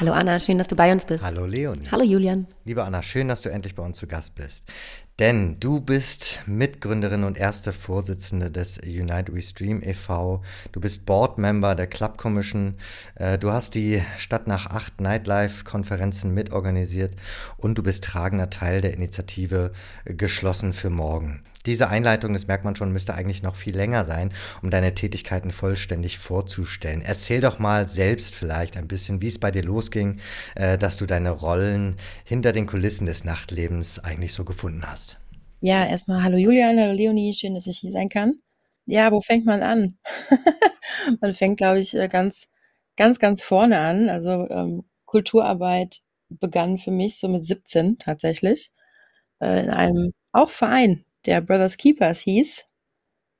Hallo Anna, schön, dass du bei uns bist. Hallo Leonie. Hallo Julian. Liebe Anna, schön, dass du endlich bei uns zu Gast bist. Denn du bist Mitgründerin und erste Vorsitzende des Unite We Stream e.V. Du bist Boardmember der Club Commission. Äh, du hast die Stadt nach acht Nightlife-Konferenzen mitorganisiert und du bist tragender Teil der Initiative Geschlossen für Morgen. Diese Einleitung, das merkt man schon, müsste eigentlich noch viel länger sein, um deine Tätigkeiten vollständig vorzustellen. Erzähl doch mal selbst vielleicht ein bisschen, wie es bei dir losging, äh, dass du deine Rollen hinter den Kulissen des Nachtlebens eigentlich so gefunden hast. Ja, erstmal hallo Julian, hallo Leonie, schön, dass ich hier sein kann. Ja, wo fängt man an? man fängt, glaube ich, äh, ganz, ganz, ganz vorne an. Also ähm, Kulturarbeit begann für mich so mit 17 tatsächlich äh, in einem auch Verein, der Brothers Keepers hieß.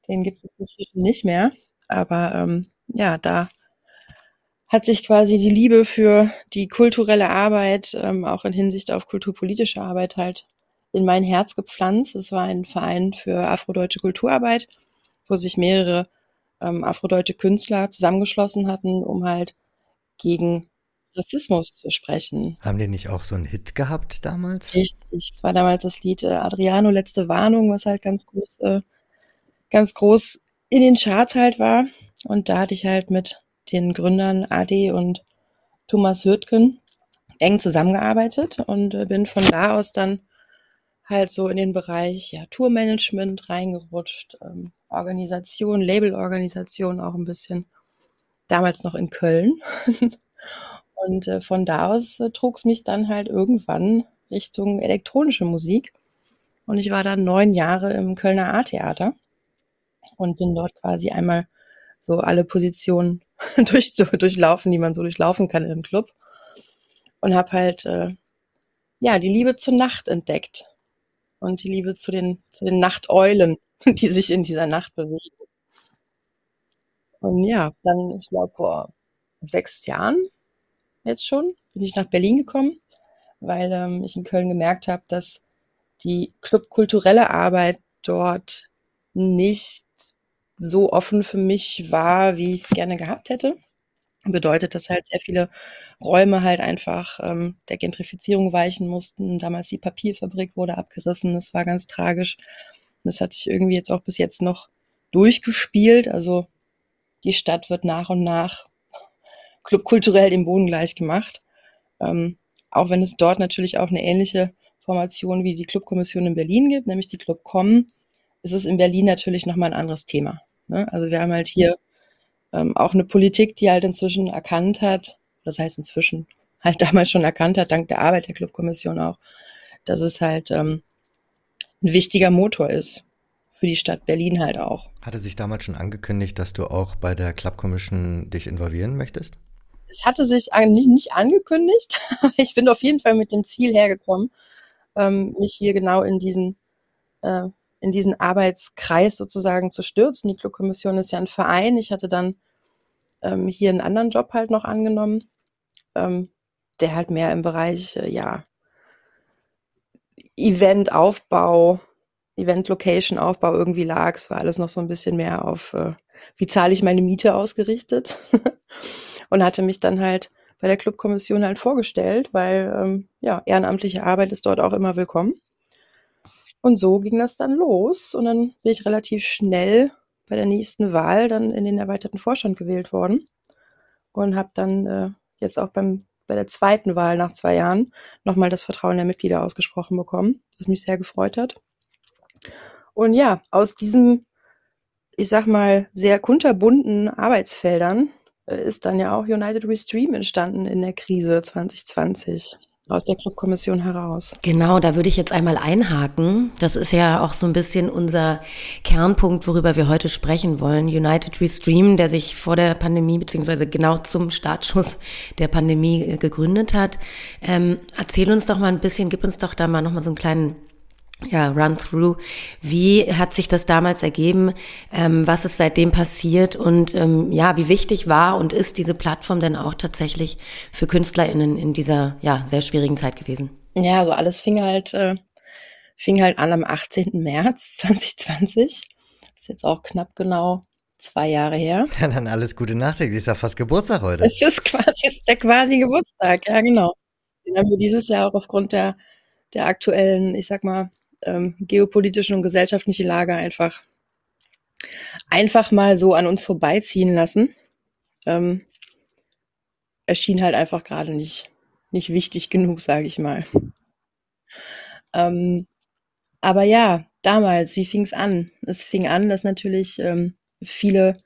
Den gibt es inzwischen nicht mehr. Aber ähm, ja, da hat sich quasi die Liebe für die kulturelle Arbeit, ähm, auch in Hinsicht auf kulturpolitische Arbeit halt in mein Herz gepflanzt. Es war ein Verein für afrodeutsche Kulturarbeit, wo sich mehrere ähm, afrodeutsche Künstler zusammengeschlossen hatten, um halt gegen Rassismus zu sprechen. Haben die nicht auch so einen Hit gehabt damals? Richtig, es war damals das Lied äh, Adriano Letzte Warnung, was halt ganz groß, äh, ganz groß in den Charts halt war. Und da hatte ich halt mit den Gründern Adi und Thomas Hürtgen eng zusammengearbeitet und äh, bin von da aus dann halt so in den Bereich ja, Tourmanagement reingerutscht, ähm, Organisation, Labelorganisation auch ein bisschen. Damals noch in Köln. Und äh, von da aus äh, trug es mich dann halt irgendwann Richtung elektronische Musik. Und ich war dann neun Jahre im Kölner A-Theater und bin dort quasi einmal so alle Positionen durch, so, durchlaufen, die man so durchlaufen kann in einem Club. Und habe halt äh, ja die Liebe zur Nacht entdeckt und die Liebe zu den, zu den Nachteulen, die sich in dieser Nacht bewegen. Und ja, dann, ich glaube, vor sechs Jahren jetzt schon, bin ich nach Berlin gekommen, weil ähm, ich in Köln gemerkt habe, dass die clubkulturelle Arbeit dort nicht so offen für mich war, wie ich es gerne gehabt hätte. Bedeutet, dass halt sehr viele Räume halt einfach ähm, der Gentrifizierung weichen mussten. Damals die Papierfabrik wurde abgerissen, das war ganz tragisch. Das hat sich irgendwie jetzt auch bis jetzt noch durchgespielt. Also die Stadt wird nach und nach clubkulturell dem Boden gleich gemacht. Ähm, auch wenn es dort natürlich auch eine ähnliche Formation wie die Clubkommission in Berlin gibt, nämlich die Clubcom, ist es in Berlin natürlich nochmal ein anderes Thema. Ne? Also wir haben halt hier ähm, auch eine Politik, die halt inzwischen erkannt hat, das heißt inzwischen halt damals schon erkannt hat, dank der Arbeit der Clubkommission auch, dass es halt ähm, ein wichtiger Motor ist für die Stadt Berlin halt auch. Hatte sich damals schon angekündigt, dass du auch bei der Club Commission dich involvieren möchtest? Es hatte sich eigentlich nicht angekündigt. ich bin auf jeden Fall mit dem Ziel hergekommen, ähm, mich hier genau in diesen, äh, in diesen Arbeitskreis sozusagen zu stürzen. Die Clubkommission ist ja ein Verein. Ich hatte dann ähm, hier einen anderen Job halt noch angenommen, ähm, der halt mehr im Bereich, äh, ja, Eventaufbau, Event-Location-Aufbau irgendwie lag. Es war alles noch so ein bisschen mehr auf, äh, wie zahle ich meine Miete ausgerichtet. und hatte mich dann halt bei der Clubkommission halt vorgestellt, weil ähm, ja, ehrenamtliche Arbeit ist dort auch immer willkommen. Und so ging das dann los und dann bin ich relativ schnell bei der nächsten Wahl dann in den erweiterten Vorstand gewählt worden und habe dann äh, jetzt auch beim bei der zweiten Wahl nach zwei Jahren nochmal das Vertrauen der Mitglieder ausgesprochen bekommen, was mich sehr gefreut hat. Und ja, aus diesem, ich sag mal, sehr kunterbunten Arbeitsfeldern ist dann ja auch United We Stream entstanden in der Krise 2020 aus der Clubkommission heraus. Genau, da würde ich jetzt einmal einhaken. Das ist ja auch so ein bisschen unser Kernpunkt, worüber wir heute sprechen wollen. United We Stream, der sich vor der Pandemie beziehungsweise genau zum Startschuss der Pandemie äh, gegründet hat. Ähm, erzähl uns doch mal ein bisschen, gib uns doch da mal noch mal so einen kleinen ja, Run-Through. Wie hat sich das damals ergeben? Ähm, was ist seitdem passiert? Und ähm, ja, wie wichtig war und ist diese Plattform denn auch tatsächlich für KünstlerInnen in dieser ja, sehr schwierigen Zeit gewesen? Ja, also alles fing halt, äh, fing halt an am 18. März 2020. Das ist jetzt auch knapp genau zwei Jahre her. Ja, dann alles Gute nachträglich. Ist ja fast Geburtstag heute. Es ist quasi ist der quasi Geburtstag, ja genau. Den haben wir dieses Jahr auch aufgrund der, der aktuellen, ich sag mal, ähm, geopolitische und gesellschaftliche Lage einfach, einfach mal so an uns vorbeiziehen lassen. Ähm, erschien halt einfach gerade nicht, nicht wichtig genug, sage ich mal. Ähm, aber ja, damals, wie fing es an? Es fing an, dass natürlich ähm, viele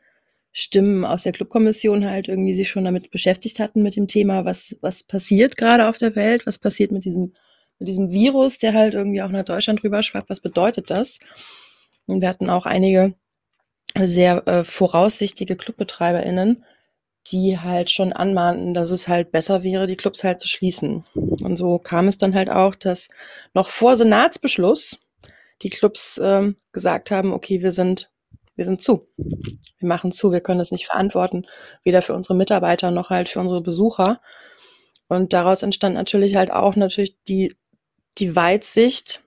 Stimmen aus der Clubkommission halt irgendwie sich schon damit beschäftigt hatten mit dem Thema, was, was passiert gerade auf der Welt, was passiert mit diesem mit diesem Virus, der halt irgendwie auch nach Deutschland rüber schwappt, was bedeutet das? Und wir hatten auch einige sehr äh, voraussichtige ClubbetreiberInnen, die halt schon anmahnten, dass es halt besser wäre, die Clubs halt zu schließen. Und so kam es dann halt auch, dass noch vor Senatsbeschluss die Clubs ähm, gesagt haben, okay, wir sind, wir sind zu. Wir machen zu, wir können das nicht verantworten, weder für unsere Mitarbeiter noch halt für unsere Besucher. Und daraus entstand natürlich halt auch natürlich die die Weitsicht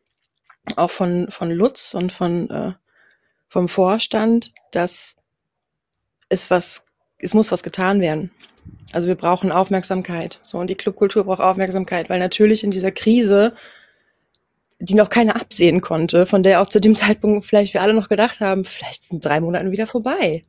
auch von, von Lutz und von, äh, vom Vorstand, dass es was, es muss was getan werden. Also wir brauchen Aufmerksamkeit. So, und die Clubkultur braucht Aufmerksamkeit, weil natürlich in dieser Krise, die noch keiner absehen konnte, von der auch zu dem Zeitpunkt vielleicht wir alle noch gedacht haben, vielleicht sind drei Monaten wieder vorbei.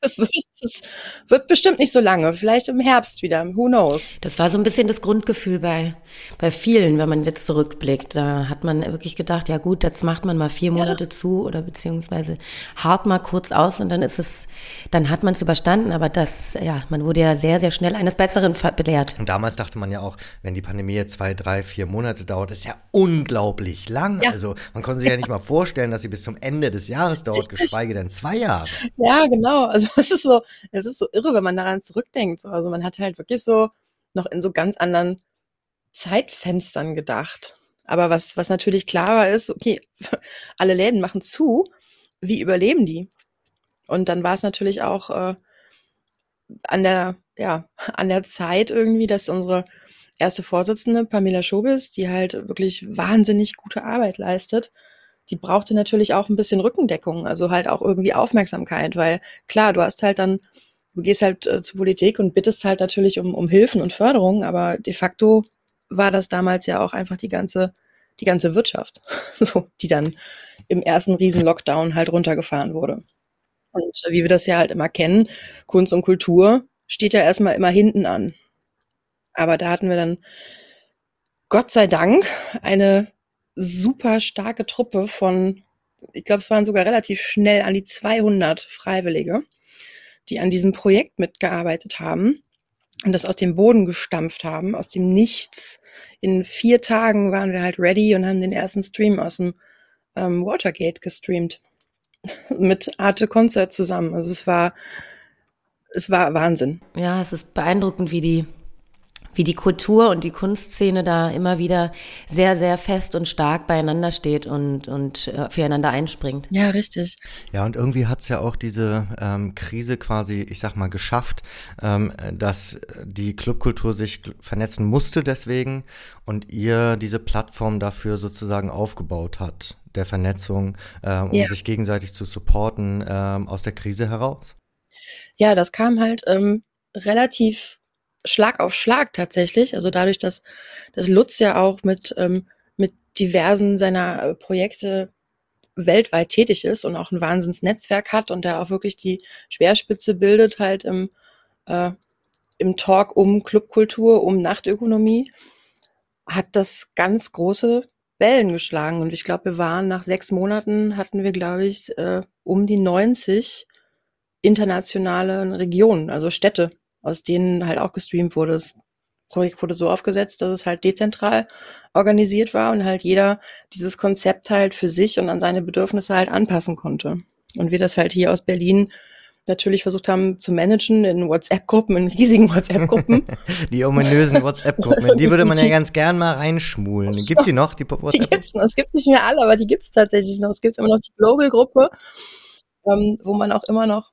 Das wird, das wird bestimmt nicht so lange. Vielleicht im Herbst wieder. Who knows? Das war so ein bisschen das Grundgefühl bei, bei vielen, wenn man jetzt zurückblickt. Da hat man wirklich gedacht, ja gut, jetzt macht man mal vier Monate ja. zu oder beziehungsweise hart mal kurz aus und dann ist es, dann hat man es überstanden. Aber das, ja, man wurde ja sehr, sehr schnell eines Besseren belehrt. Und damals dachte man ja auch, wenn die Pandemie jetzt zwei, drei, vier Monate dauert, ist ja unglaublich lang. Ja. Also man konnte sich ja. ja nicht mal vorstellen, dass sie bis zum Ende des Jahres dauert, geschweige denn zwei Jahre. Ja, genau. Also es ist so, es ist so irre, wenn man daran zurückdenkt. Also man hat halt wirklich so noch in so ganz anderen Zeitfenstern gedacht. Aber was, was natürlich klar war, ist, okay, alle Läden machen zu, wie überleben die? Und dann war es natürlich auch äh, an der, ja, an der Zeit irgendwie, dass unsere erste Vorsitzende, Pamela Schobis, die halt wirklich wahnsinnig gute Arbeit leistet, die brauchte natürlich auch ein bisschen Rückendeckung, also halt auch irgendwie Aufmerksamkeit, weil klar, du hast halt dann, du gehst halt äh, zur Politik und bittest halt natürlich um, um Hilfen und Förderung, aber de facto war das damals ja auch einfach die ganze, die ganze Wirtschaft, so, die dann im ersten Riesen-Lockdown halt runtergefahren wurde. Und wie wir das ja halt immer kennen, Kunst und Kultur steht ja erstmal immer hinten an. Aber da hatten wir dann Gott sei Dank eine super starke Truppe von, ich glaube, es waren sogar relativ schnell an die 200 Freiwillige, die an diesem Projekt mitgearbeitet haben und das aus dem Boden gestampft haben, aus dem Nichts. In vier Tagen waren wir halt ready und haben den ersten Stream aus dem ähm, Watergate gestreamt. Mit Arte Concert zusammen. Also es war, es war Wahnsinn. Ja, es ist beeindruckend, wie die wie die Kultur und die Kunstszene da immer wieder sehr, sehr fest und stark beieinander steht und, und äh, füreinander einspringt. Ja, richtig. Ja, und irgendwie hat es ja auch diese ähm, Krise quasi, ich sag mal, geschafft, ähm, dass die Clubkultur sich vernetzen musste deswegen und ihr diese Plattform dafür sozusagen aufgebaut hat, der Vernetzung, äh, um ja. sich gegenseitig zu supporten äh, aus der Krise heraus. Ja, das kam halt ähm, relativ Schlag auf Schlag tatsächlich. Also dadurch, dass, dass Lutz ja auch mit, ähm, mit diversen seiner äh, Projekte weltweit tätig ist und auch ein Wahnsinnsnetzwerk hat und der auch wirklich die Schwerspitze bildet halt im, äh, im Talk um Clubkultur, um Nachtökonomie, hat das ganz große Wellen geschlagen. Und ich glaube, wir waren nach sechs Monaten hatten wir, glaube ich, äh, um die 90 internationale Regionen, also Städte, aus denen halt auch gestreamt wurde. Das Projekt wurde so aufgesetzt, dass es halt dezentral organisiert war und halt jeder dieses Konzept halt für sich und an seine Bedürfnisse halt anpassen konnte. Und wir das halt hier aus Berlin natürlich versucht haben zu managen in WhatsApp-Gruppen, in riesigen WhatsApp-Gruppen. die ominösen WhatsApp-Gruppen, die würde man ja ganz gern mal reinschmulen. Gibt sie noch, die WhatsApp? Die gibt's noch. Es gibt nicht mehr alle, aber die gibt es tatsächlich noch. Es gibt immer noch die Global-Gruppe, ähm, wo man auch immer noch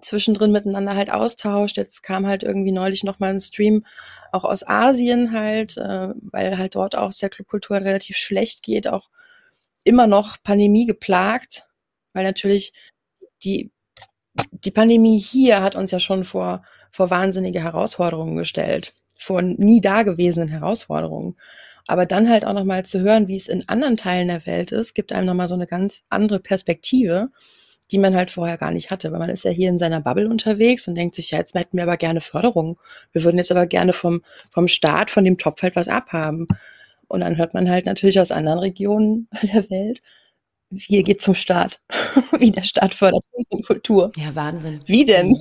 zwischendrin miteinander halt austauscht. Jetzt kam halt irgendwie neulich noch mal ein Stream auch aus Asien halt, äh, weil halt dort auch der Clubkultur relativ schlecht geht, auch immer noch Pandemie geplagt, weil natürlich die die Pandemie hier hat uns ja schon vor, vor wahnsinnige Herausforderungen gestellt, vor nie dagewesenen Herausforderungen. Aber dann halt auch nochmal zu hören, wie es in anderen Teilen der Welt ist, gibt einem nochmal so eine ganz andere Perspektive, die man halt vorher gar nicht hatte. Weil man ist ja hier in seiner Bubble unterwegs und denkt sich, ja, jetzt hätten wir aber gerne Förderung. Wir würden jetzt aber gerne vom, vom Staat, von dem Topf halt was abhaben. Und dann hört man halt natürlich aus anderen Regionen der Welt, hier geht zum Staat, wie der Staat fördert Kunst und Kultur. Ja, Wahnsinn. Wie denn?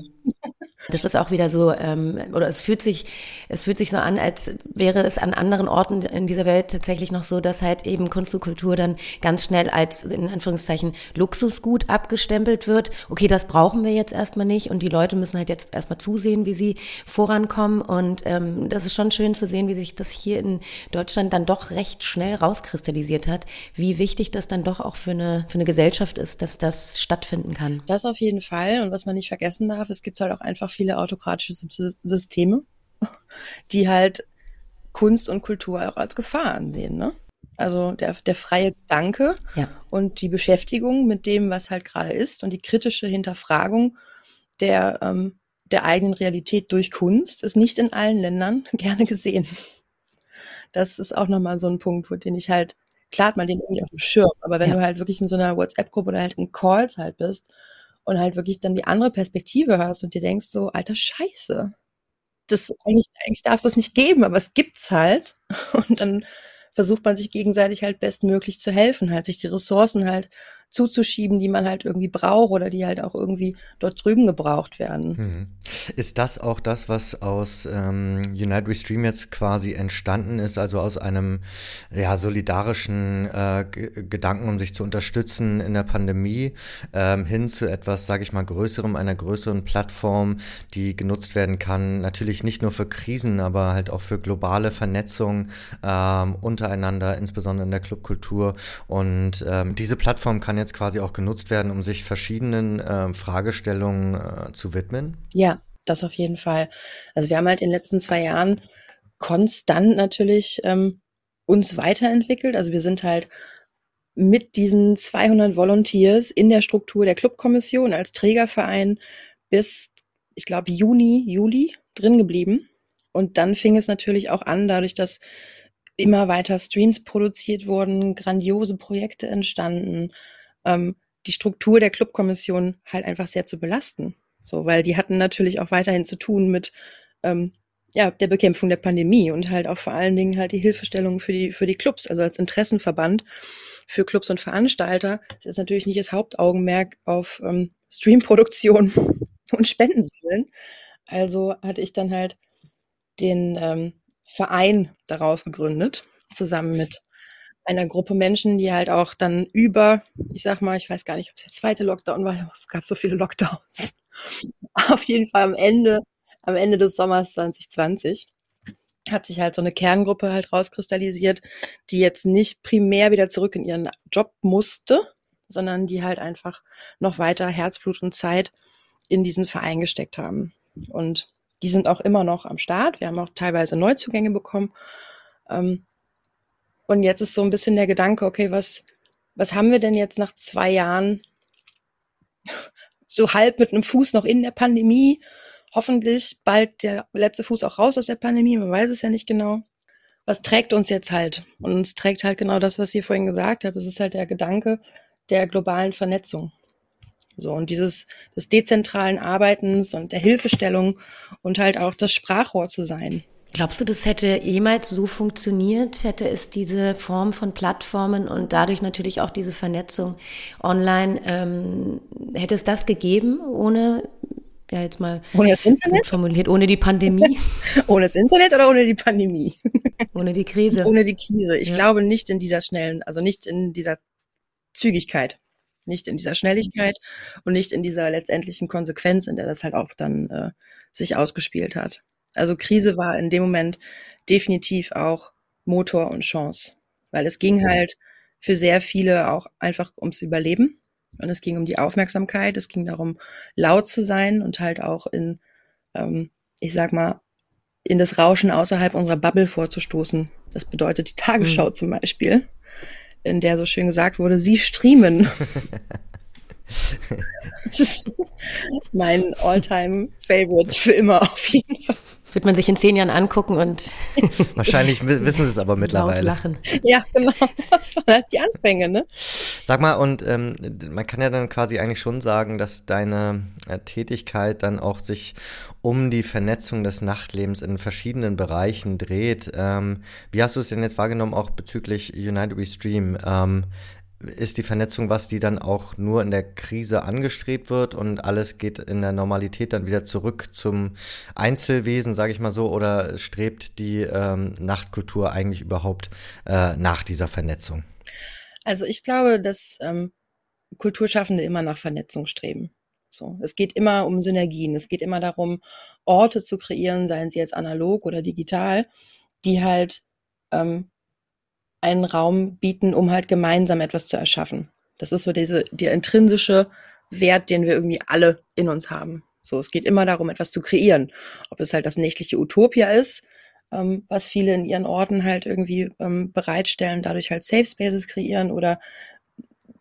Das ist auch wieder so, ähm, oder es fühlt sich, es fühlt sich so an, als wäre es an anderen Orten in dieser Welt tatsächlich noch so, dass halt eben Kunst und Kultur dann ganz schnell als in Anführungszeichen Luxusgut abgestempelt wird. Okay, das brauchen wir jetzt erstmal nicht und die Leute müssen halt jetzt erstmal zusehen, wie sie vorankommen. Und ähm, das ist schon schön zu sehen, wie sich das hier in Deutschland dann doch recht schnell rauskristallisiert hat, wie wichtig das dann doch auch für eine, für eine Gesellschaft ist, dass das stattfinden kann. Das auf jeden Fall. Und was man nicht vergessen darf, es gibt halt auch einfach viele autokratische Systeme, die halt Kunst und Kultur auch als Gefahr ansehen. Ne? Also der, der freie Gedanke ja. und die Beschäftigung mit dem, was halt gerade ist und die kritische Hinterfragung der, ähm, der eigenen Realität durch Kunst ist nicht in allen Ländern gerne gesehen. Das ist auch nochmal so ein Punkt, wo den ich halt, klar hat man den irgendwie auf dem Schirm, aber wenn ja. du halt wirklich in so einer WhatsApp-Gruppe oder halt in Calls halt bist und halt wirklich dann die andere Perspektive hörst und dir denkst so, alter Scheiße. Das eigentlich, eigentlich darf es das nicht geben, aber es gibt's halt. Und dann versucht man sich gegenseitig halt bestmöglich zu helfen, halt sich die Ressourcen halt zuzuschieben, die man halt irgendwie braucht oder die halt auch irgendwie dort drüben gebraucht werden. Mhm. Ist das auch das, was aus ähm, Unite We Stream jetzt quasi entstanden ist, also aus einem ja, solidarischen äh, Gedanken, um sich zu unterstützen in der Pandemie, ähm, hin zu etwas, sage ich mal, größerem, einer größeren Plattform, die genutzt werden kann, natürlich nicht nur für Krisen, aber halt auch für globale Vernetzung ähm, untereinander, insbesondere in der Clubkultur. Und ähm, diese Plattform kann jetzt quasi auch genutzt werden, um sich verschiedenen äh, Fragestellungen äh, zu widmen? Ja, das auf jeden Fall. Also wir haben halt in den letzten zwei Jahren konstant natürlich ähm, uns weiterentwickelt. Also wir sind halt mit diesen 200 Volunteers in der Struktur der Clubkommission als Trägerverein bis, ich glaube, Juni, Juli drin geblieben. Und dann fing es natürlich auch an, dadurch, dass immer weiter Streams produziert wurden, grandiose Projekte entstanden, ähm, die Struktur der Clubkommission halt einfach sehr zu belasten. So, weil die hatten natürlich auch weiterhin zu tun mit ähm, ja, der Bekämpfung der Pandemie und halt auch vor allen Dingen halt die Hilfestellung für die, für die Clubs, also als Interessenverband für Clubs und Veranstalter ist jetzt natürlich nicht das Hauptaugenmerk auf ähm, Streamproduktion und Spendensammeln. Also hatte ich dann halt den ähm, Verein daraus gegründet, zusammen mit einer Gruppe Menschen, die halt auch dann über, ich sag mal, ich weiß gar nicht, ob es der zweite Lockdown war, es gab so viele Lockdowns. Auf jeden Fall am Ende, am Ende des Sommers 2020 hat sich halt so eine Kerngruppe halt rauskristallisiert, die jetzt nicht primär wieder zurück in ihren Job musste, sondern die halt einfach noch weiter Herzblut und Zeit in diesen Verein gesteckt haben. Und die sind auch immer noch am Start. Wir haben auch teilweise Neuzugänge bekommen. Ähm, und jetzt ist so ein bisschen der Gedanke, okay, was, was haben wir denn jetzt nach zwei Jahren so halb mit einem Fuß noch in der Pandemie? Hoffentlich bald der letzte Fuß auch raus aus der Pandemie, man weiß es ja nicht genau. Was trägt uns jetzt halt? Und uns trägt halt genau das, was ihr vorhin gesagt habt. Es ist halt der Gedanke der globalen Vernetzung. So, und dieses, des dezentralen Arbeitens und der Hilfestellung und halt auch das Sprachrohr zu sein. Glaubst du, das hätte jemals so funktioniert? Hätte es diese Form von Plattformen und dadurch natürlich auch diese Vernetzung online, ähm, hätte es das gegeben ohne, ja jetzt mal ohne das Internet? formuliert, ohne die Pandemie? ohne das Internet oder ohne die Pandemie? ohne die Krise. Ohne die Krise. Ich ja. glaube nicht in dieser schnellen, also nicht in dieser Zügigkeit. Nicht in dieser Schnelligkeit und nicht in dieser letztendlichen Konsequenz, in der das halt auch dann äh, sich ausgespielt hat. Also Krise war in dem Moment definitiv auch Motor und Chance, weil es ging halt für sehr viele auch einfach ums Überleben und es ging um die Aufmerksamkeit, es ging darum, laut zu sein und halt auch in, ähm, ich sag mal, in das Rauschen außerhalb unserer Bubble vorzustoßen. Das bedeutet die Tagesschau mhm. zum Beispiel, in der so schön gesagt wurde, sie streamen. das ist mein Alltime favorite für immer auf jeden Fall wird man sich in zehn Jahren angucken und wahrscheinlich wissen sie es aber mittlerweile. lachen. Ja, genau. Das waren halt die Anfänge, ne? Sag mal, und ähm, man kann ja dann quasi eigentlich schon sagen, dass deine äh, Tätigkeit dann auch sich um die Vernetzung des Nachtlebens in verschiedenen Bereichen dreht. Ähm, wie hast du es denn jetzt wahrgenommen, auch bezüglich United We Stream? Ähm, ist die Vernetzung was, die dann auch nur in der Krise angestrebt wird und alles geht in der Normalität dann wieder zurück zum Einzelwesen, sage ich mal so, oder strebt die ähm, Nachtkultur eigentlich überhaupt äh, nach dieser Vernetzung? Also ich glaube, dass ähm, Kulturschaffende immer nach Vernetzung streben. So, es geht immer um Synergien. Es geht immer darum, Orte zu kreieren, seien sie jetzt analog oder digital, die halt ähm, einen Raum bieten, um halt gemeinsam etwas zu erschaffen. Das ist so diese, der intrinsische Wert, den wir irgendwie alle in uns haben. So, es geht immer darum, etwas zu kreieren. Ob es halt das nächtliche Utopia ist, ähm, was viele in ihren Orten halt irgendwie ähm, bereitstellen, dadurch halt Safe Spaces kreieren oder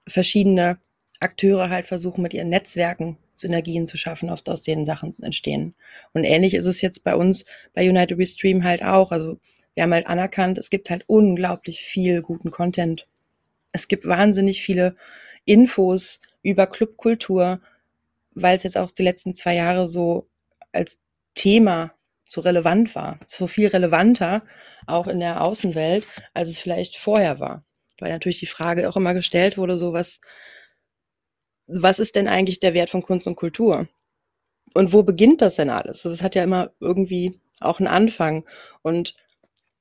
verschiedene Akteure halt versuchen, mit ihren Netzwerken Synergien zu schaffen, oft aus denen Sachen entstehen. Und ähnlich ist es jetzt bei uns bei United We Stream halt auch. Also wir haben halt anerkannt, es gibt halt unglaublich viel guten Content. Es gibt wahnsinnig viele Infos über Clubkultur, weil es jetzt auch die letzten zwei Jahre so als Thema so relevant war. So viel relevanter auch in der Außenwelt, als es vielleicht vorher war. Weil natürlich die Frage auch immer gestellt wurde, so was, was ist denn eigentlich der Wert von Kunst und Kultur? Und wo beginnt das denn alles? Das hat ja immer irgendwie auch einen Anfang. Und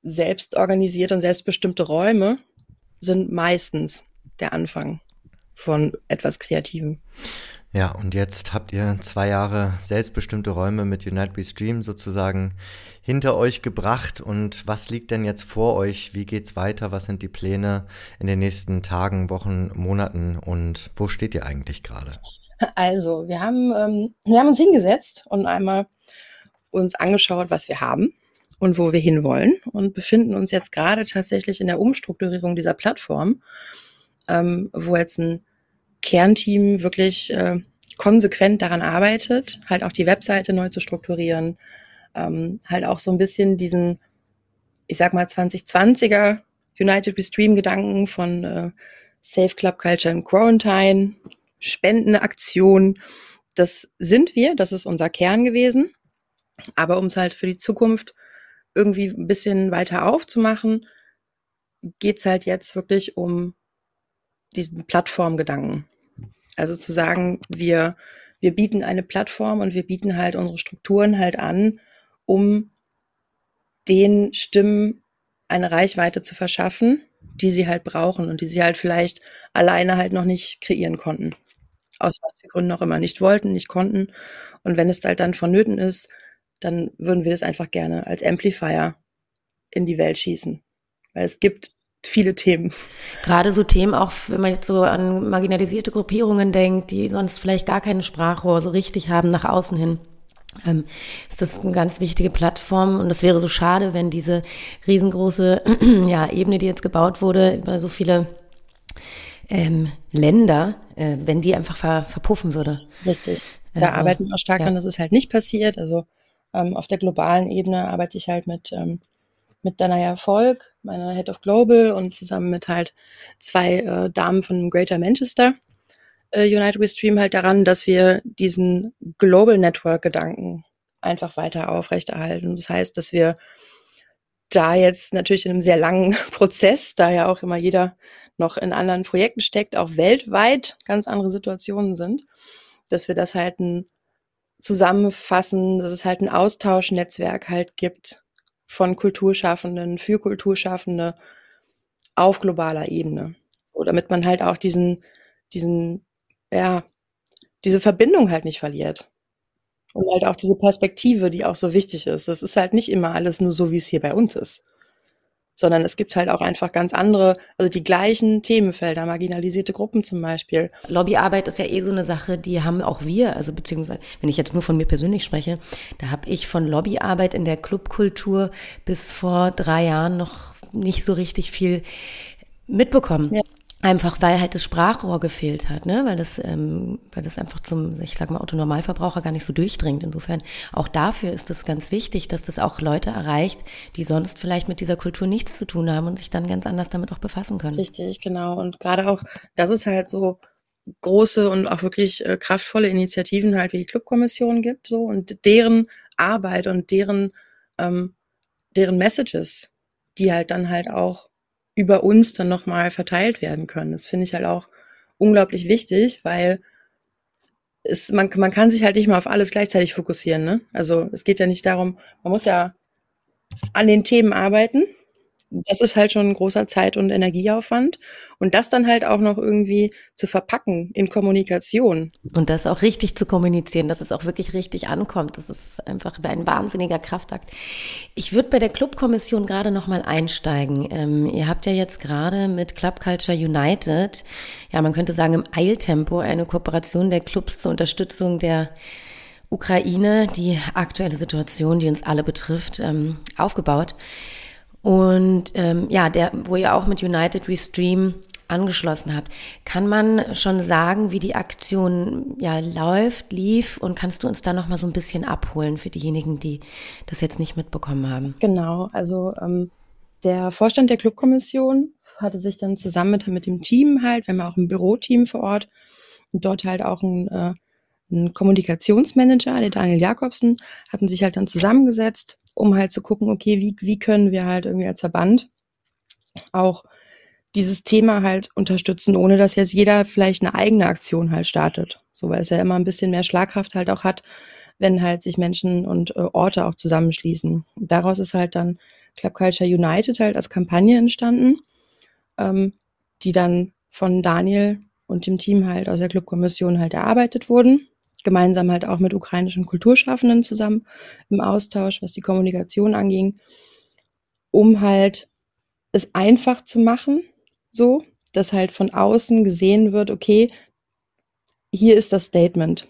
selbstorganisierte und selbstbestimmte Räume sind meistens der Anfang von etwas Kreativem. Ja, und jetzt habt ihr zwei Jahre selbstbestimmte Räume mit Unite We Stream sozusagen hinter euch gebracht. Und was liegt denn jetzt vor euch? Wie geht's weiter? Was sind die Pläne in den nächsten Tagen, Wochen, Monaten? Und wo steht ihr eigentlich gerade? Also, wir haben, ähm, wir haben uns hingesetzt und einmal uns angeschaut, was wir haben und wo wir hinwollen und befinden uns jetzt gerade tatsächlich in der Umstrukturierung dieser Plattform, ähm, wo jetzt ein Kernteam wirklich äh, konsequent daran arbeitet, halt auch die Webseite neu zu strukturieren, ähm, halt auch so ein bisschen diesen, ich sag mal 2020er United We Stream Gedanken von äh, Safe Club Culture and Quarantine, Spendenaktion, das sind wir, das ist unser Kern gewesen. Aber um es halt für die Zukunft irgendwie ein bisschen weiter aufzumachen, geht's halt jetzt wirklich um diesen Plattformgedanken. Also zu sagen, wir, wir bieten eine Plattform und wir bieten halt unsere Strukturen halt an, um den Stimmen eine Reichweite zu verschaffen, die sie halt brauchen und die sie halt vielleicht alleine halt noch nicht kreieren konnten. Aus was für Gründen auch immer nicht wollten, nicht konnten. Und wenn es halt dann vonnöten ist, dann würden wir das einfach gerne als Amplifier in die Welt schießen. Weil es gibt viele Themen. Gerade so Themen, auch wenn man jetzt so an marginalisierte Gruppierungen denkt, die sonst vielleicht gar keine Sprachrohr so richtig haben nach außen hin. Ähm, ist das eine ganz wichtige Plattform und es wäre so schade, wenn diese riesengroße ja, Ebene, die jetzt gebaut wurde, über so viele ähm, Länder, äh, wenn die einfach ver verpuffen würde. Richtig. Da also, arbeiten wir auch stark ja. an, dass es halt nicht passiert. Also ähm, auf der globalen Ebene arbeite ich halt mit, ähm, mit Danaya Volk, meiner Head of Global und zusammen mit halt zwei äh, Damen von Greater Manchester äh, United We Stream halt daran, dass wir diesen Global Network Gedanken einfach weiter aufrechterhalten. Das heißt, dass wir da jetzt natürlich in einem sehr langen Prozess, da ja auch immer jeder noch in anderen Projekten steckt, auch weltweit ganz andere Situationen sind, dass wir das halt ein zusammenfassen, dass es halt ein Austauschnetzwerk halt gibt von Kulturschaffenden für Kulturschaffende auf globaler Ebene. So, damit man halt auch diesen, diesen ja, diese Verbindung halt nicht verliert. Und halt auch diese Perspektive, die auch so wichtig ist. Das ist halt nicht immer alles nur so, wie es hier bei uns ist. Sondern es gibt halt auch einfach ganz andere, also die gleichen Themenfelder, marginalisierte Gruppen zum Beispiel. Lobbyarbeit ist ja eh so eine Sache, die haben auch wir, also beziehungsweise, wenn ich jetzt nur von mir persönlich spreche, da habe ich von Lobbyarbeit in der Clubkultur bis vor drei Jahren noch nicht so richtig viel mitbekommen. Ja. Einfach weil halt das Sprachrohr gefehlt hat, ne? weil, das, ähm, weil das einfach zum, ich sag mal, Autonormalverbraucher gar nicht so durchdringt. Insofern auch dafür ist es ganz wichtig, dass das auch Leute erreicht, die sonst vielleicht mit dieser Kultur nichts zu tun haben und sich dann ganz anders damit auch befassen können. Richtig, genau. Und gerade auch, dass es halt so große und auch wirklich äh, kraftvolle Initiativen halt wie die Clubkommission gibt, so und deren Arbeit und deren, ähm, deren Messages, die halt dann halt auch über uns dann nochmal verteilt werden können. Das finde ich halt auch unglaublich wichtig, weil es, man, man kann sich halt nicht mal auf alles gleichzeitig fokussieren. Ne? Also es geht ja nicht darum, man muss ja an den Themen arbeiten das ist halt schon ein großer Zeit- und Energieaufwand. Und das dann halt auch noch irgendwie zu verpacken in Kommunikation. Und das auch richtig zu kommunizieren, dass es auch wirklich richtig ankommt. Das ist einfach ein wahnsinniger Kraftakt. Ich würde bei der Clubkommission gerade noch mal einsteigen. Ähm, ihr habt ja jetzt gerade mit Club Culture United, ja, man könnte sagen im Eiltempo, eine Kooperation der Clubs zur Unterstützung der Ukraine, die aktuelle Situation, die uns alle betrifft, ähm, aufgebaut. Und ähm, ja, der, wo ihr auch mit United Restream angeschlossen habt. Kann man schon sagen, wie die Aktion ja läuft, lief und kannst du uns da noch mal so ein bisschen abholen für diejenigen, die das jetzt nicht mitbekommen haben? Genau, also ähm, der Vorstand der Clubkommission hatte sich dann zusammen mit, mit dem Team halt, wir haben auch ein Büroteam vor Ort und dort halt auch ein, äh, ein Kommunikationsmanager, der Daniel Jakobsen, hatten sich halt dann zusammengesetzt um halt zu gucken, okay, wie, wie können wir halt irgendwie als Verband auch dieses Thema halt unterstützen, ohne dass jetzt jeder vielleicht eine eigene Aktion halt startet. So, weil es ja immer ein bisschen mehr Schlagkraft halt auch hat, wenn halt sich Menschen und äh, Orte auch zusammenschließen. Daraus ist halt dann Club Culture United halt als Kampagne entstanden, ähm, die dann von Daniel und dem Team halt aus der Clubkommission halt erarbeitet wurden gemeinsam halt auch mit ukrainischen Kulturschaffenden zusammen im Austausch, was die Kommunikation anging, um halt es einfach zu machen, so, dass halt von außen gesehen wird, okay, hier ist das Statement.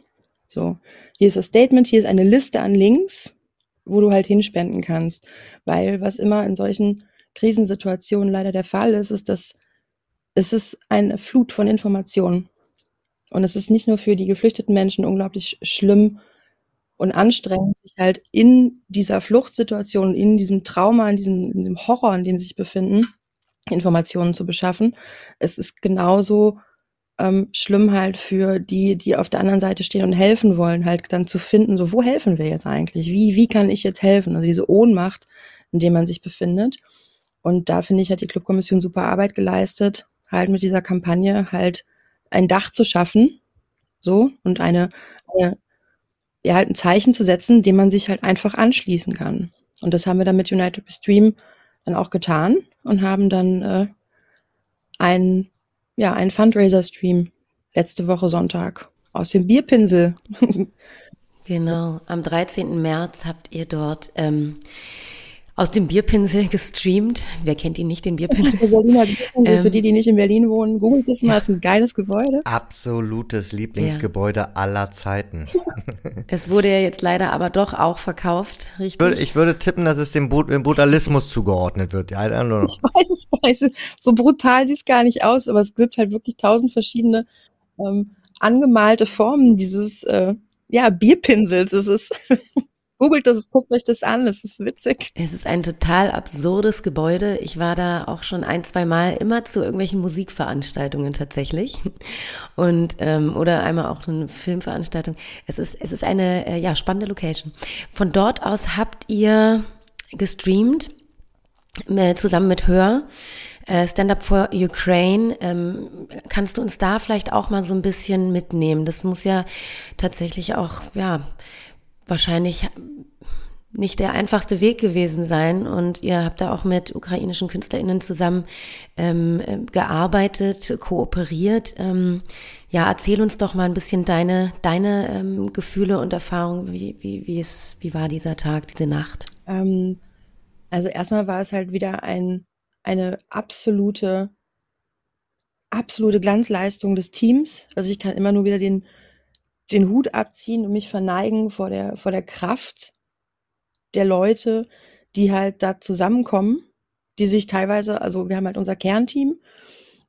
So, hier ist das Statement, hier ist eine Liste an Links, wo du halt hinspenden kannst. Weil was immer in solchen Krisensituationen leider der Fall ist, ist, dass es ist eine Flut von Informationen. Und es ist nicht nur für die geflüchteten Menschen unglaublich schlimm und anstrengend, sich halt in dieser Fluchtsituation, in diesem Trauma, in diesem, in dem Horror, in dem sie sich befinden, Informationen zu beschaffen. Es ist genauso ähm, schlimm halt für die, die auf der anderen Seite stehen und helfen wollen, halt dann zu finden, so wo helfen wir jetzt eigentlich? Wie, wie kann ich jetzt helfen? Also diese Ohnmacht, in der man sich befindet. Und da finde ich, hat die Clubkommission super Arbeit geleistet, halt mit dieser Kampagne halt ein Dach zu schaffen, so, und eine, eine ja, halt ein Zeichen zu setzen, dem man sich halt einfach anschließen kann. Und das haben wir dann mit United Stream dann auch getan und haben dann äh, einen, ja, einen Fundraiser-Stream letzte Woche Sonntag aus dem Bierpinsel. genau, am 13. März habt ihr dort ähm, aus dem Bierpinsel gestreamt. Wer kennt ihn nicht, den Bierpinsel? Der Berliner Bierpinsel, ähm, für die, die nicht in Berlin wohnen, googelt das mal, ja. ist ein geiles Gebäude. Absolutes Lieblingsgebäude ja. aller Zeiten. Es wurde ja jetzt leider aber doch auch verkauft, richtig? Ich würde tippen, dass es dem, Bud dem Buddhalismus zugeordnet wird. Ja, ich weiß es gar nicht. So brutal sieht es gar nicht aus, aber es gibt halt wirklich tausend verschiedene ähm, angemalte Formen dieses äh, ja, Bierpinsels. Es ist Googelt das, guckt euch das an, das ist witzig. Es ist ein total absurdes Gebäude. Ich war da auch schon ein, zwei Mal immer zu irgendwelchen Musikveranstaltungen tatsächlich. Und ähm, oder einmal auch eine Filmveranstaltung. Es ist, es ist eine äh, ja, spannende Location. Von dort aus habt ihr gestreamt zusammen mit Hör. Äh, Stand Up for Ukraine. Ähm, kannst du uns da vielleicht auch mal so ein bisschen mitnehmen? Das muss ja tatsächlich auch, ja, wahrscheinlich nicht der einfachste Weg gewesen sein. Und ihr habt da auch mit ukrainischen KünstlerInnen zusammen ähm, äh, gearbeitet, kooperiert. Ähm, ja, erzähl uns doch mal ein bisschen deine, deine ähm, Gefühle und Erfahrungen. Wie, wie, wie, wie war dieser Tag, diese Nacht? Ähm, also erstmal war es halt wieder ein, eine absolute, absolute Glanzleistung des Teams. Also ich kann immer nur wieder den, den Hut abziehen und mich verneigen vor der, vor der Kraft der Leute, die halt da zusammenkommen, die sich teilweise, also wir haben halt unser Kernteam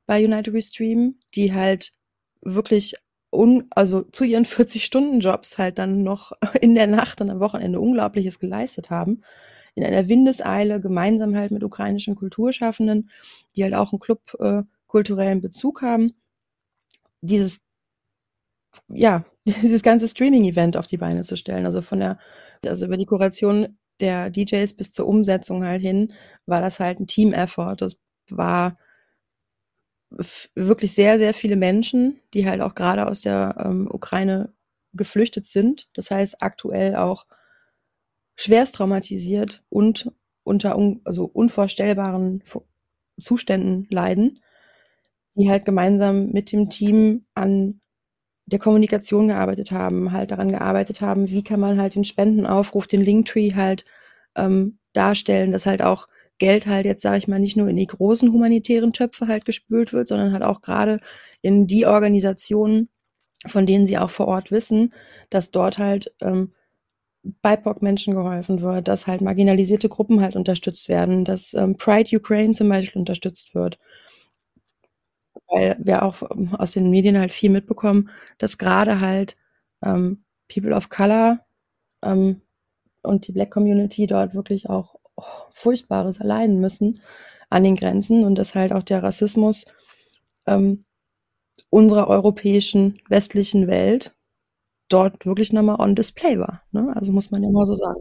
bei United We Stream, die halt wirklich un, also zu ihren 40-Stunden-Jobs halt dann noch in der Nacht und am Wochenende Unglaubliches geleistet haben. In einer Windeseile gemeinsam halt mit ukrainischen Kulturschaffenden, die halt auch einen Club äh, kulturellen Bezug haben. Dieses, ja, dieses ganze Streaming-Event auf die Beine zu stellen. Also von der, also über die Kuration der DJs bis zur Umsetzung halt hin, war das halt ein Team-Effort. Das war wirklich sehr, sehr viele Menschen, die halt auch gerade aus der ähm, Ukraine geflüchtet sind. Das heißt, aktuell auch schwerst traumatisiert und unter un also unvorstellbaren Zuständen leiden, die halt gemeinsam mit dem Team an der Kommunikation gearbeitet haben, halt daran gearbeitet haben, wie kann man halt den Spendenaufruf, den Linktree halt ähm, darstellen, dass halt auch Geld halt jetzt, sage ich mal, nicht nur in die großen humanitären Töpfe halt gespült wird, sondern halt auch gerade in die Organisationen, von denen sie auch vor Ort wissen, dass dort halt ähm, BIPOC-Menschen geholfen wird, dass halt marginalisierte Gruppen halt unterstützt werden, dass ähm, Pride Ukraine zum Beispiel unterstützt wird. Weil wir auch ähm, aus den Medien halt viel mitbekommen, dass gerade halt ähm, People of Color ähm, und die Black Community dort wirklich auch oh, Furchtbares erleiden müssen an den Grenzen und dass halt auch der Rassismus ähm, unserer europäischen westlichen Welt dort wirklich nochmal on display war. Ne? Also muss man ja mal so sagen.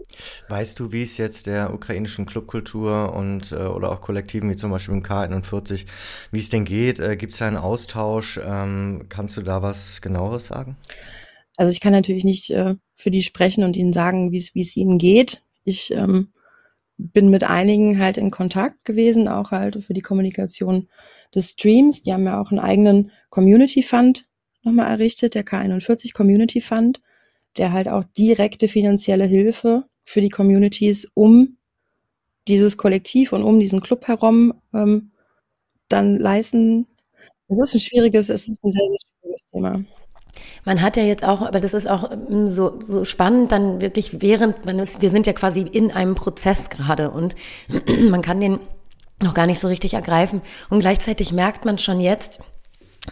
Weißt du, wie es jetzt der ukrainischen Clubkultur und äh, oder auch Kollektiven wie zum Beispiel im K41, wie es denn geht? Äh, Gibt es da einen Austausch? Ähm, kannst du da was genaueres sagen? Also ich kann natürlich nicht äh, für die sprechen und ihnen sagen, wie es ihnen geht. Ich ähm, bin mit einigen halt in Kontakt gewesen, auch halt für die Kommunikation des Streams. Die haben ja auch einen eigenen Community Fund nochmal errichtet, der K41 Community Fund, der halt auch direkte finanzielle Hilfe für die Communities um dieses Kollektiv und um diesen Club herum ähm, dann leisten. Es ist ein schwieriges, es ist ein sehr, schwieriges Thema. Man hat ja jetzt auch, aber das ist auch ähm, so, so spannend, dann wirklich während, man ist, wir sind ja quasi in einem Prozess gerade und man kann den noch gar nicht so richtig ergreifen. Und gleichzeitig merkt man schon jetzt,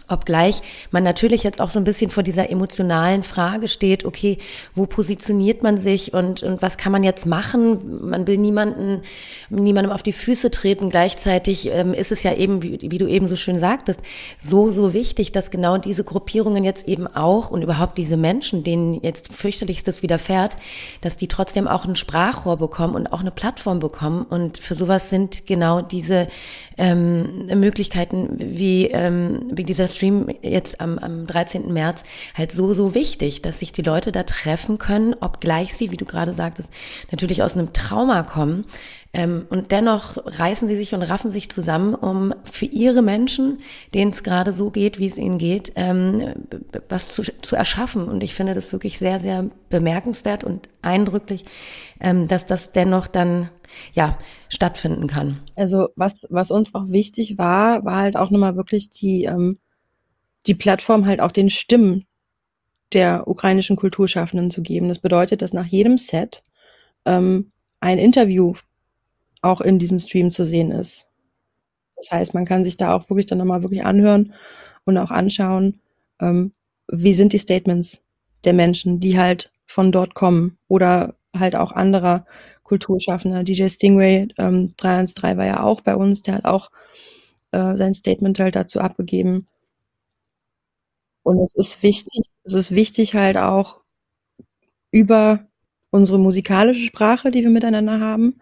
Obgleich man natürlich jetzt auch so ein bisschen vor dieser emotionalen Frage steht, okay, wo positioniert man sich und, und was kann man jetzt machen? Man will niemanden, niemandem auf die Füße treten. Gleichzeitig ähm, ist es ja eben, wie, wie du eben so schön sagtest, so, so wichtig, dass genau diese Gruppierungen jetzt eben auch und überhaupt diese Menschen, denen jetzt fürchterlichstes widerfährt, dass die trotzdem auch ein Sprachrohr bekommen und auch eine Plattform bekommen. Und für sowas sind genau diese ähm, Möglichkeiten wie, ähm, wie dieser Stream jetzt am, am 13. März halt so, so wichtig, dass sich die Leute da treffen können, obgleich sie, wie du gerade sagtest, natürlich aus einem Trauma kommen. Ähm, und dennoch reißen sie sich und raffen sich zusammen, um für ihre Menschen, denen es gerade so geht, wie es ihnen geht, ähm, was zu, zu erschaffen. Und ich finde das wirklich sehr, sehr bemerkenswert und eindrücklich, ähm, dass das dennoch dann ja, stattfinden kann. Also was, was uns auch wichtig war, war halt auch nochmal wirklich die, ähm, die Plattform halt auch den Stimmen der ukrainischen Kulturschaffenden zu geben. Das bedeutet, dass nach jedem Set ähm, ein Interview auch in diesem Stream zu sehen ist. Das heißt, man kann sich da auch wirklich dann nochmal wirklich anhören und auch anschauen, ähm, wie sind die Statements der Menschen, die halt von dort kommen oder halt auch anderer Kulturschaffender. DJ Stingray ähm, 313 war ja auch bei uns, der hat auch äh, sein Statement halt dazu abgegeben. Und es ist wichtig, es ist wichtig halt auch über unsere musikalische Sprache, die wir miteinander haben,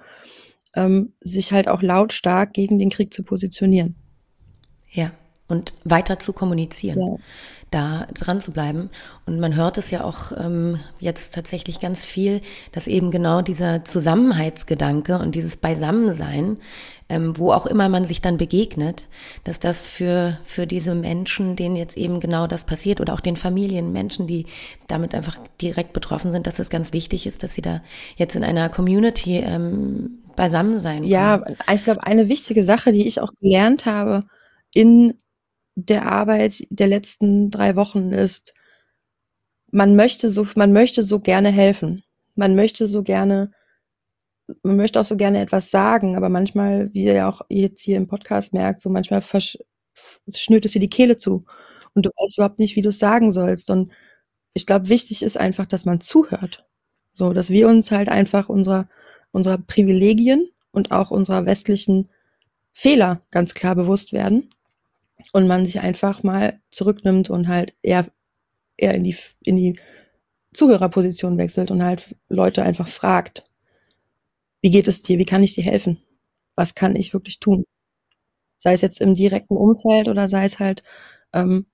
ähm, sich halt auch lautstark gegen den Krieg zu positionieren. Ja. Und weiter zu kommunizieren. Ja da dran zu bleiben. Und man hört es ja auch ähm, jetzt tatsächlich ganz viel, dass eben genau dieser Zusammenhaltsgedanke und dieses Beisammensein, ähm, wo auch immer man sich dann begegnet, dass das für, für diese Menschen, denen jetzt eben genau das passiert oder auch den Familien, Menschen, die damit einfach direkt betroffen sind, dass es ganz wichtig ist, dass sie da jetzt in einer Community ähm, beisammen sein können. Ja, ich glaube, eine wichtige Sache, die ich auch gelernt habe in der Arbeit der letzten drei Wochen ist, man möchte so, man möchte so gerne helfen. Man möchte so gerne, man möchte auch so gerne etwas sagen, aber manchmal, wie ihr ja auch jetzt hier im Podcast merkt, so manchmal schnürt es dir die Kehle zu und du weißt überhaupt nicht, wie du es sagen sollst. Und ich glaube, wichtig ist einfach, dass man zuhört. So, dass wir uns halt einfach unserer, unserer Privilegien und auch unserer westlichen Fehler ganz klar bewusst werden und man sich einfach mal zurücknimmt und halt eher, eher in die, in die Zuhörerposition wechselt und halt Leute einfach fragt, wie geht es dir? Wie kann ich dir helfen? Was kann ich wirklich tun? Sei es jetzt im direkten Umfeld oder sei es halt ähm,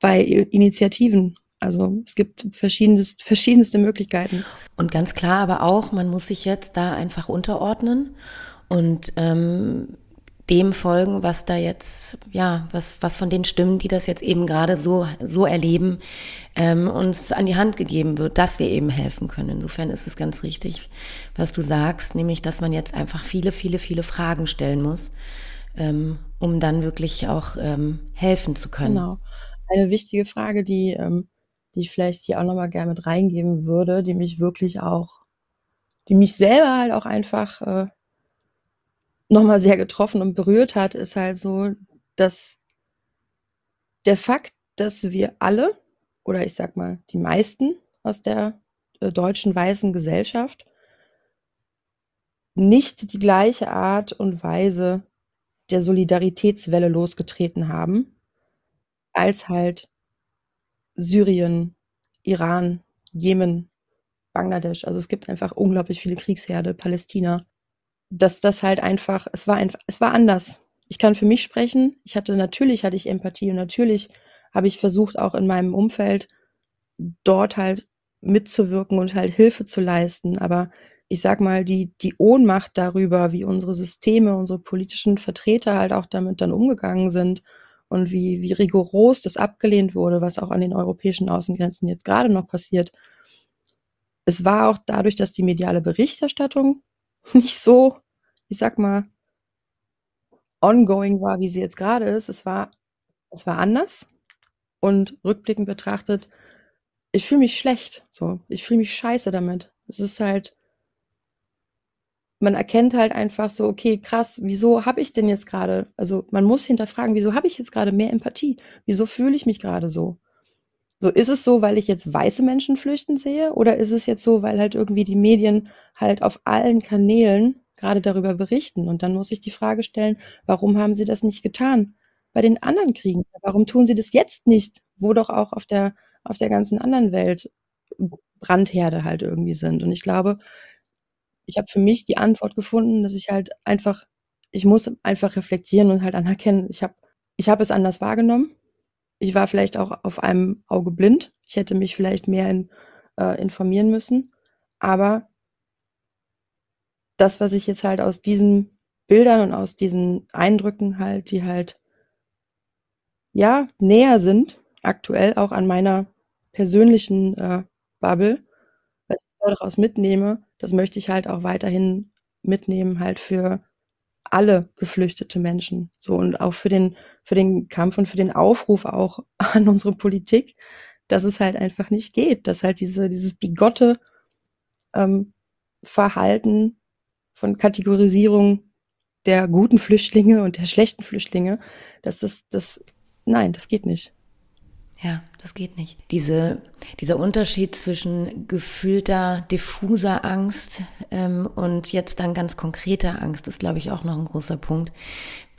bei Initiativen. Also es gibt verschiedenste, verschiedenste Möglichkeiten. Und ganz klar aber auch, man muss sich jetzt da einfach unterordnen und ähm, dem folgen, was da jetzt, ja, was, was von den Stimmen, die das jetzt eben gerade so, so erleben, ähm, uns an die Hand gegeben wird, dass wir eben helfen können. Insofern ist es ganz richtig, was du sagst, nämlich, dass man jetzt einfach viele, viele, viele Fragen stellen muss, ähm, um dann wirklich auch ähm, helfen zu können. Genau. Eine wichtige Frage, die, ähm, die ich vielleicht hier auch nochmal gerne mit reingeben würde, die mich wirklich auch, die mich selber halt auch einfach äh, nochmal sehr getroffen und berührt hat, ist halt so, dass der Fakt, dass wir alle, oder ich sag mal die meisten aus der äh, deutschen weißen Gesellschaft, nicht die gleiche Art und Weise der Solidaritätswelle losgetreten haben, als halt Syrien, Iran, Jemen, Bangladesch. Also es gibt einfach unglaublich viele Kriegsherde, Palästina dass das halt einfach, es war einfach, es war anders. Ich kann für mich sprechen. Ich hatte, natürlich hatte ich Empathie und natürlich habe ich versucht, auch in meinem Umfeld dort halt mitzuwirken und halt Hilfe zu leisten. Aber ich sag mal, die, die Ohnmacht darüber, wie unsere Systeme, unsere politischen Vertreter halt auch damit dann umgegangen sind und wie, wie rigoros das abgelehnt wurde, was auch an den europäischen Außengrenzen jetzt gerade noch passiert. Es war auch dadurch, dass die mediale Berichterstattung nicht so, ich sag mal, ongoing war, wie sie jetzt gerade ist. Es war, es war anders. Und rückblickend betrachtet, ich fühle mich schlecht. So, ich fühle mich scheiße damit. Es ist halt, man erkennt halt einfach so, okay, krass, wieso habe ich denn jetzt gerade, also man muss hinterfragen, wieso habe ich jetzt gerade mehr Empathie? Wieso fühle ich mich gerade so? So, ist es so, weil ich jetzt weiße Menschen flüchten sehe? Oder ist es jetzt so, weil halt irgendwie die Medien halt auf allen Kanälen gerade darüber berichten? Und dann muss ich die Frage stellen, warum haben sie das nicht getan bei den anderen Kriegen? Warum tun sie das jetzt nicht, wo doch auch auf der, auf der ganzen anderen Welt Brandherde halt irgendwie sind? Und ich glaube, ich habe für mich die Antwort gefunden, dass ich halt einfach, ich muss einfach reflektieren und halt anerkennen, ich habe ich hab es anders wahrgenommen ich war vielleicht auch auf einem Auge blind. Ich hätte mich vielleicht mehr in, äh, informieren müssen. Aber das, was ich jetzt halt aus diesen Bildern und aus diesen Eindrücken halt, die halt ja näher sind, aktuell auch an meiner persönlichen äh, Bubble, was ich daraus mitnehme, das möchte ich halt auch weiterhin mitnehmen, halt für alle geflüchtete Menschen. So und auch für den, für den Kampf und für den Aufruf auch an unsere Politik, dass es halt einfach nicht geht, dass halt diese, dieses bigotte ähm, Verhalten von Kategorisierung der guten Flüchtlinge und der schlechten Flüchtlinge, dass das, das, nein, das geht nicht. Ja, das geht nicht. Diese, dieser Unterschied zwischen gefühlter, diffuser Angst ähm, und jetzt dann ganz konkreter Angst ist, glaube ich, auch noch ein großer Punkt.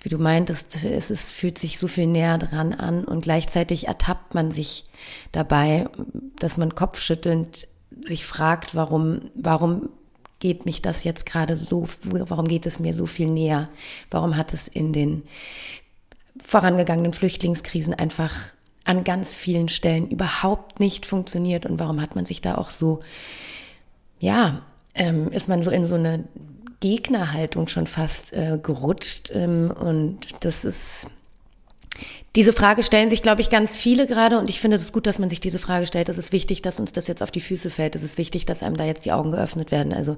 Wie du meintest, es ist, fühlt sich so viel näher dran an und gleichzeitig ertappt man sich dabei, dass man kopfschüttelnd sich fragt, warum, warum geht mich das jetzt gerade so, warum geht es mir so viel näher? Warum hat es in den vorangegangenen Flüchtlingskrisen einfach an ganz vielen Stellen überhaupt nicht funktioniert. Und warum hat man sich da auch so, ja, ähm, ist man so in so eine Gegnerhaltung schon fast äh, gerutscht ähm, und das ist diese Frage stellen sich, glaube ich, ganz viele gerade und ich finde es das gut, dass man sich diese Frage stellt. Es ist wichtig, dass uns das jetzt auf die Füße fällt. Es ist wichtig, dass einem da jetzt die Augen geöffnet werden. Also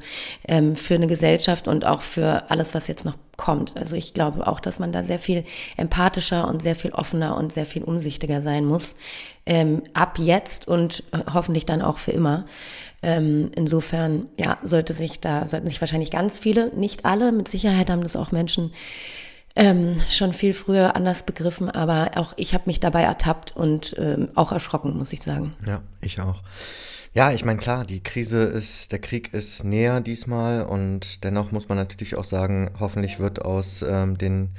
ähm, für eine Gesellschaft und auch für alles, was jetzt noch kommt. Also ich glaube auch, dass man da sehr viel empathischer und sehr viel offener und sehr viel umsichtiger sein muss. Ähm, ab jetzt und äh, hoffentlich dann auch für immer. Ähm, insofern, ja, sollte sich da, sollten sich wahrscheinlich ganz viele, nicht alle, mit Sicherheit haben das auch Menschen ähm, schon viel früher anders begriffen, aber auch ich habe mich dabei ertappt und ähm, auch erschrocken, muss ich sagen. Ja, ich auch. Ja, ich meine, klar, die Krise ist, der Krieg ist näher diesmal und dennoch muss man natürlich auch sagen, hoffentlich wird aus ähm, den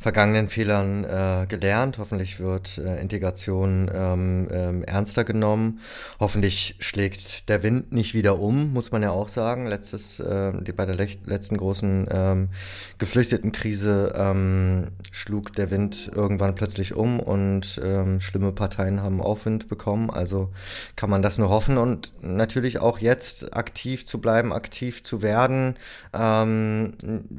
vergangenen Fehlern äh, gelernt, hoffentlich wird äh, Integration ähm, ähm, ernster genommen, hoffentlich schlägt der Wind nicht wieder um, muss man ja auch sagen. Letztes, äh, die, bei der letzten großen ähm, Geflüchtetenkrise ähm, schlug der Wind irgendwann plötzlich um und ähm, schlimme Parteien haben Aufwind bekommen, also kann man das nur hoffen und und natürlich auch jetzt aktiv zu bleiben, aktiv zu werden, ähm,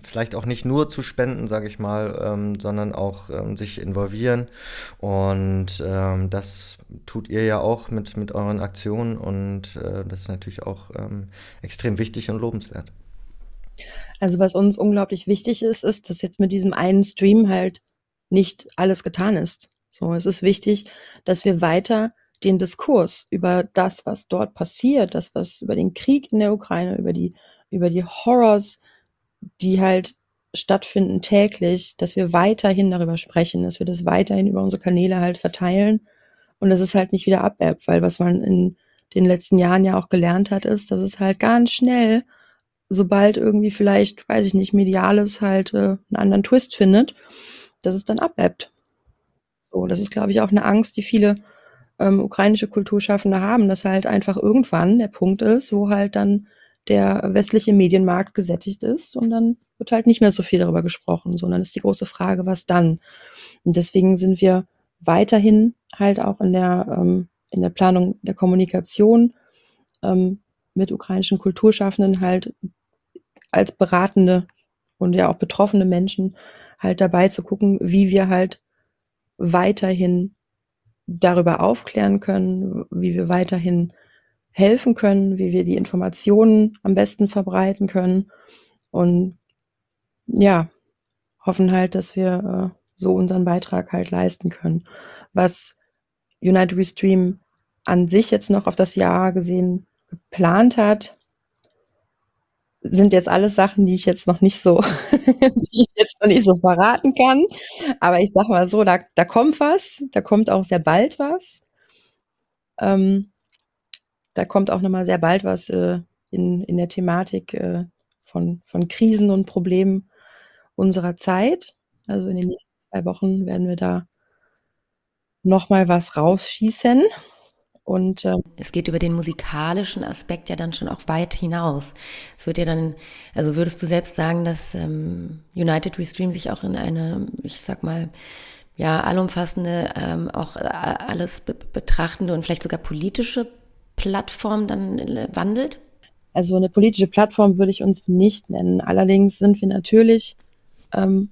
vielleicht auch nicht nur zu spenden, sage ich mal, ähm, sondern auch ähm, sich involvieren. Und ähm, das tut ihr ja auch mit, mit euren Aktionen und äh, das ist natürlich auch ähm, extrem wichtig und lobenswert. Also was uns unglaublich wichtig ist, ist, dass jetzt mit diesem einen Stream halt nicht alles getan ist. So, es ist wichtig, dass wir weiter den Diskurs über das, was dort passiert, das, was über den Krieg in der Ukraine, über die, über die Horrors, die halt stattfinden täglich, dass wir weiterhin darüber sprechen, dass wir das weiterhin über unsere Kanäle halt verteilen und dass es halt nicht wieder abebbt, weil was man in den letzten Jahren ja auch gelernt hat, ist, dass es halt ganz schnell, sobald irgendwie vielleicht, weiß ich nicht, mediales halt äh, einen anderen Twist findet, dass es dann abebbt. So, das ist, glaube ich, auch eine Angst, die viele ähm, ukrainische Kulturschaffende haben, dass halt einfach irgendwann der Punkt ist, wo halt dann der westliche Medienmarkt gesättigt ist und dann wird halt nicht mehr so viel darüber gesprochen, sondern ist die große Frage, was dann? Und deswegen sind wir weiterhin halt auch in der, ähm, in der Planung der Kommunikation ähm, mit ukrainischen Kulturschaffenden halt als beratende und ja auch betroffene Menschen halt dabei zu gucken, wie wir halt weiterhin darüber aufklären können, wie wir weiterhin helfen können, wie wir die Informationen am besten verbreiten können und ja, hoffen halt, dass wir äh, so unseren Beitrag halt leisten können. Was United We Stream an sich jetzt noch auf das Jahr gesehen geplant hat, sind jetzt alles Sachen, die ich jetzt noch nicht so, die ich jetzt noch nicht so verraten kann. Aber ich sag mal so, da, da kommt was, da kommt auch sehr bald was. Ähm, da kommt auch nochmal sehr bald was äh, in, in der Thematik äh, von, von Krisen und Problemen unserer Zeit. Also in den nächsten zwei Wochen werden wir da nochmal was rausschießen. Und äh, es geht über den musikalischen Aspekt ja dann schon auch weit hinaus. Es wird ja dann, also würdest du selbst sagen, dass ähm, United Restream sich auch in eine, ich sag mal, ja, allumfassende, ähm, auch äh, alles be betrachtende und vielleicht sogar politische Plattform dann äh, wandelt? Also eine politische Plattform würde ich uns nicht nennen. Allerdings sind wir natürlich ähm,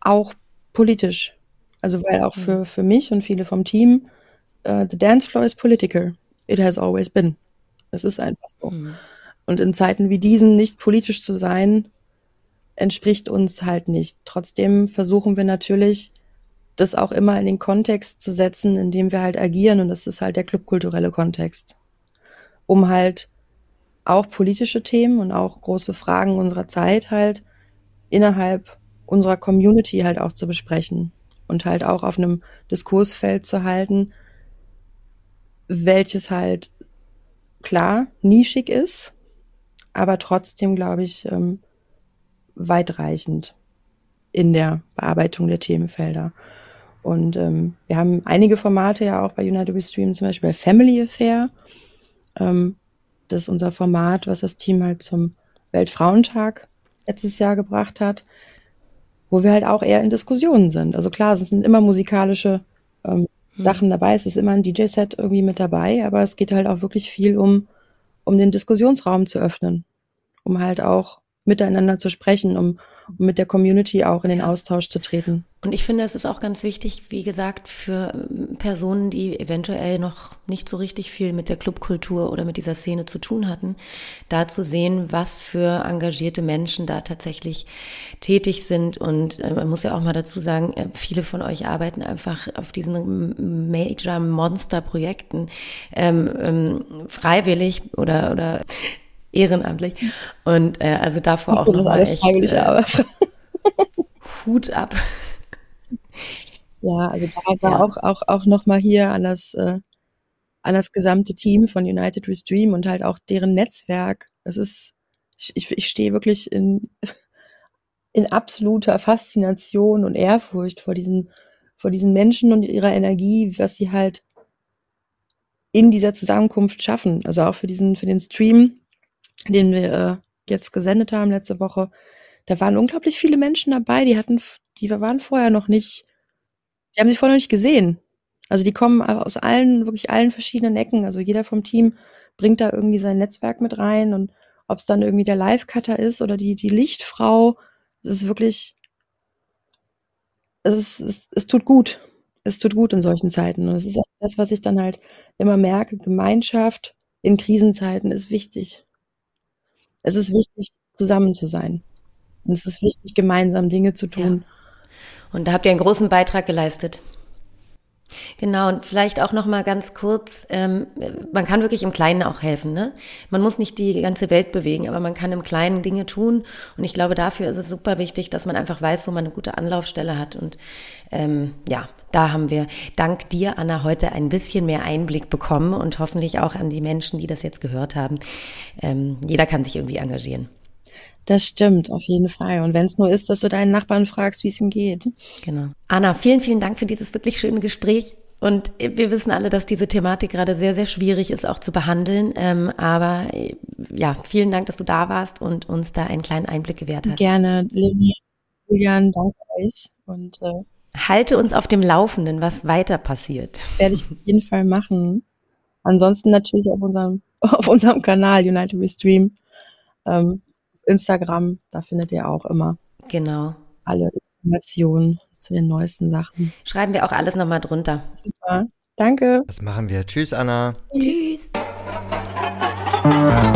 auch politisch. Also weil auch für, mhm. für mich und viele vom Team uh, the dance floor is political. It has always been. Es ist einfach so. Mhm. Und in Zeiten wie diesen nicht politisch zu sein, entspricht uns halt nicht. Trotzdem versuchen wir natürlich, das auch immer in den Kontext zu setzen, in dem wir halt agieren. Und das ist halt der clubkulturelle Kontext. Um halt auch politische Themen und auch große Fragen unserer Zeit halt innerhalb unserer Community halt auch zu besprechen und halt auch auf einem Diskursfeld zu halten, welches halt klar nischig ist, aber trotzdem, glaube ich, ähm, weitreichend in der Bearbeitung der Themenfelder. Und ähm, wir haben einige Formate ja auch bei United We Stream, zum Beispiel bei Family Affair. Ähm, das ist unser Format, was das Team halt zum Weltfrauentag letztes Jahr gebracht hat, wo wir halt auch eher in Diskussionen sind. Also klar, es sind immer musikalische ähm, mhm. Sachen dabei, es ist immer ein DJ-Set irgendwie mit dabei, aber es geht halt auch wirklich viel um, um den Diskussionsraum zu öffnen, um halt auch miteinander zu sprechen, um, um mit der Community auch in den Austausch zu treten. Und ich finde, es ist auch ganz wichtig, wie gesagt, für ähm, Personen, die eventuell noch nicht so richtig viel mit der Clubkultur oder mit dieser Szene zu tun hatten, da zu sehen, was für engagierte Menschen da tatsächlich tätig sind. Und äh, man muss ja auch mal dazu sagen, äh, viele von euch arbeiten einfach auf diesen Major Monster Projekten ähm, ähm, freiwillig oder, oder ehrenamtlich. Und äh, also davor auch nochmal echt äh, Hut ab. Ja, also da, da ja. auch, auch, auch nochmal hier an das, äh, an das gesamte Team von United Restream und halt auch deren Netzwerk. Es ist, ich, ich, ich stehe wirklich in, in absoluter Faszination und Ehrfurcht vor diesen, vor diesen Menschen und ihrer Energie, was sie halt in dieser Zusammenkunft schaffen. Also auch für diesen, für den Stream, den wir äh, jetzt gesendet haben letzte Woche. Da waren unglaublich viele Menschen dabei, die hatten, die waren vorher noch nicht die haben sich vorher noch nicht gesehen. Also die kommen aus allen, wirklich allen verschiedenen Ecken. Also jeder vom Team bringt da irgendwie sein Netzwerk mit rein und ob es dann irgendwie der Live-Cutter ist oder die, die Lichtfrau, es ist wirklich, es, ist, es, es tut gut. Es tut gut in solchen Zeiten. Und es ist auch das, was ich dann halt immer merke. Gemeinschaft in Krisenzeiten ist wichtig. Es ist wichtig, zusammen zu sein. Und es ist wichtig, gemeinsam Dinge zu tun. Ja. Und da habt ihr einen großen Beitrag geleistet. Genau, und vielleicht auch noch mal ganz kurz, ähm, man kann wirklich im Kleinen auch helfen. Ne? Man muss nicht die ganze Welt bewegen, aber man kann im Kleinen Dinge tun. Und ich glaube, dafür ist es super wichtig, dass man einfach weiß, wo man eine gute Anlaufstelle hat. Und ähm, ja, da haben wir dank dir, Anna, heute ein bisschen mehr Einblick bekommen und hoffentlich auch an die Menschen, die das jetzt gehört haben. Ähm, jeder kann sich irgendwie engagieren. Das stimmt, auf jeden Fall. Und wenn es nur ist, dass du deinen Nachbarn fragst, wie es ihm geht. Genau. Anna, vielen, vielen Dank für dieses wirklich schöne Gespräch. Und wir wissen alle, dass diese Thematik gerade sehr, sehr schwierig ist, auch zu behandeln. Ähm, aber ja, vielen Dank, dass du da warst und uns da einen kleinen Einblick gewährt hast. Gerne, Lilly, Julian, danke euch. Und äh, halte uns auf dem Laufenden, was weiter passiert. Werde ich auf jeden Fall machen. Ansonsten natürlich auf unserem, auf unserem Kanal United We Stream. Ähm, Instagram, da findet ihr auch immer genau alle Informationen zu den neuesten Sachen. Schreiben wir auch alles nochmal drunter. Super. Danke. Das machen wir. Tschüss, Anna. Tschüss. Tschüss.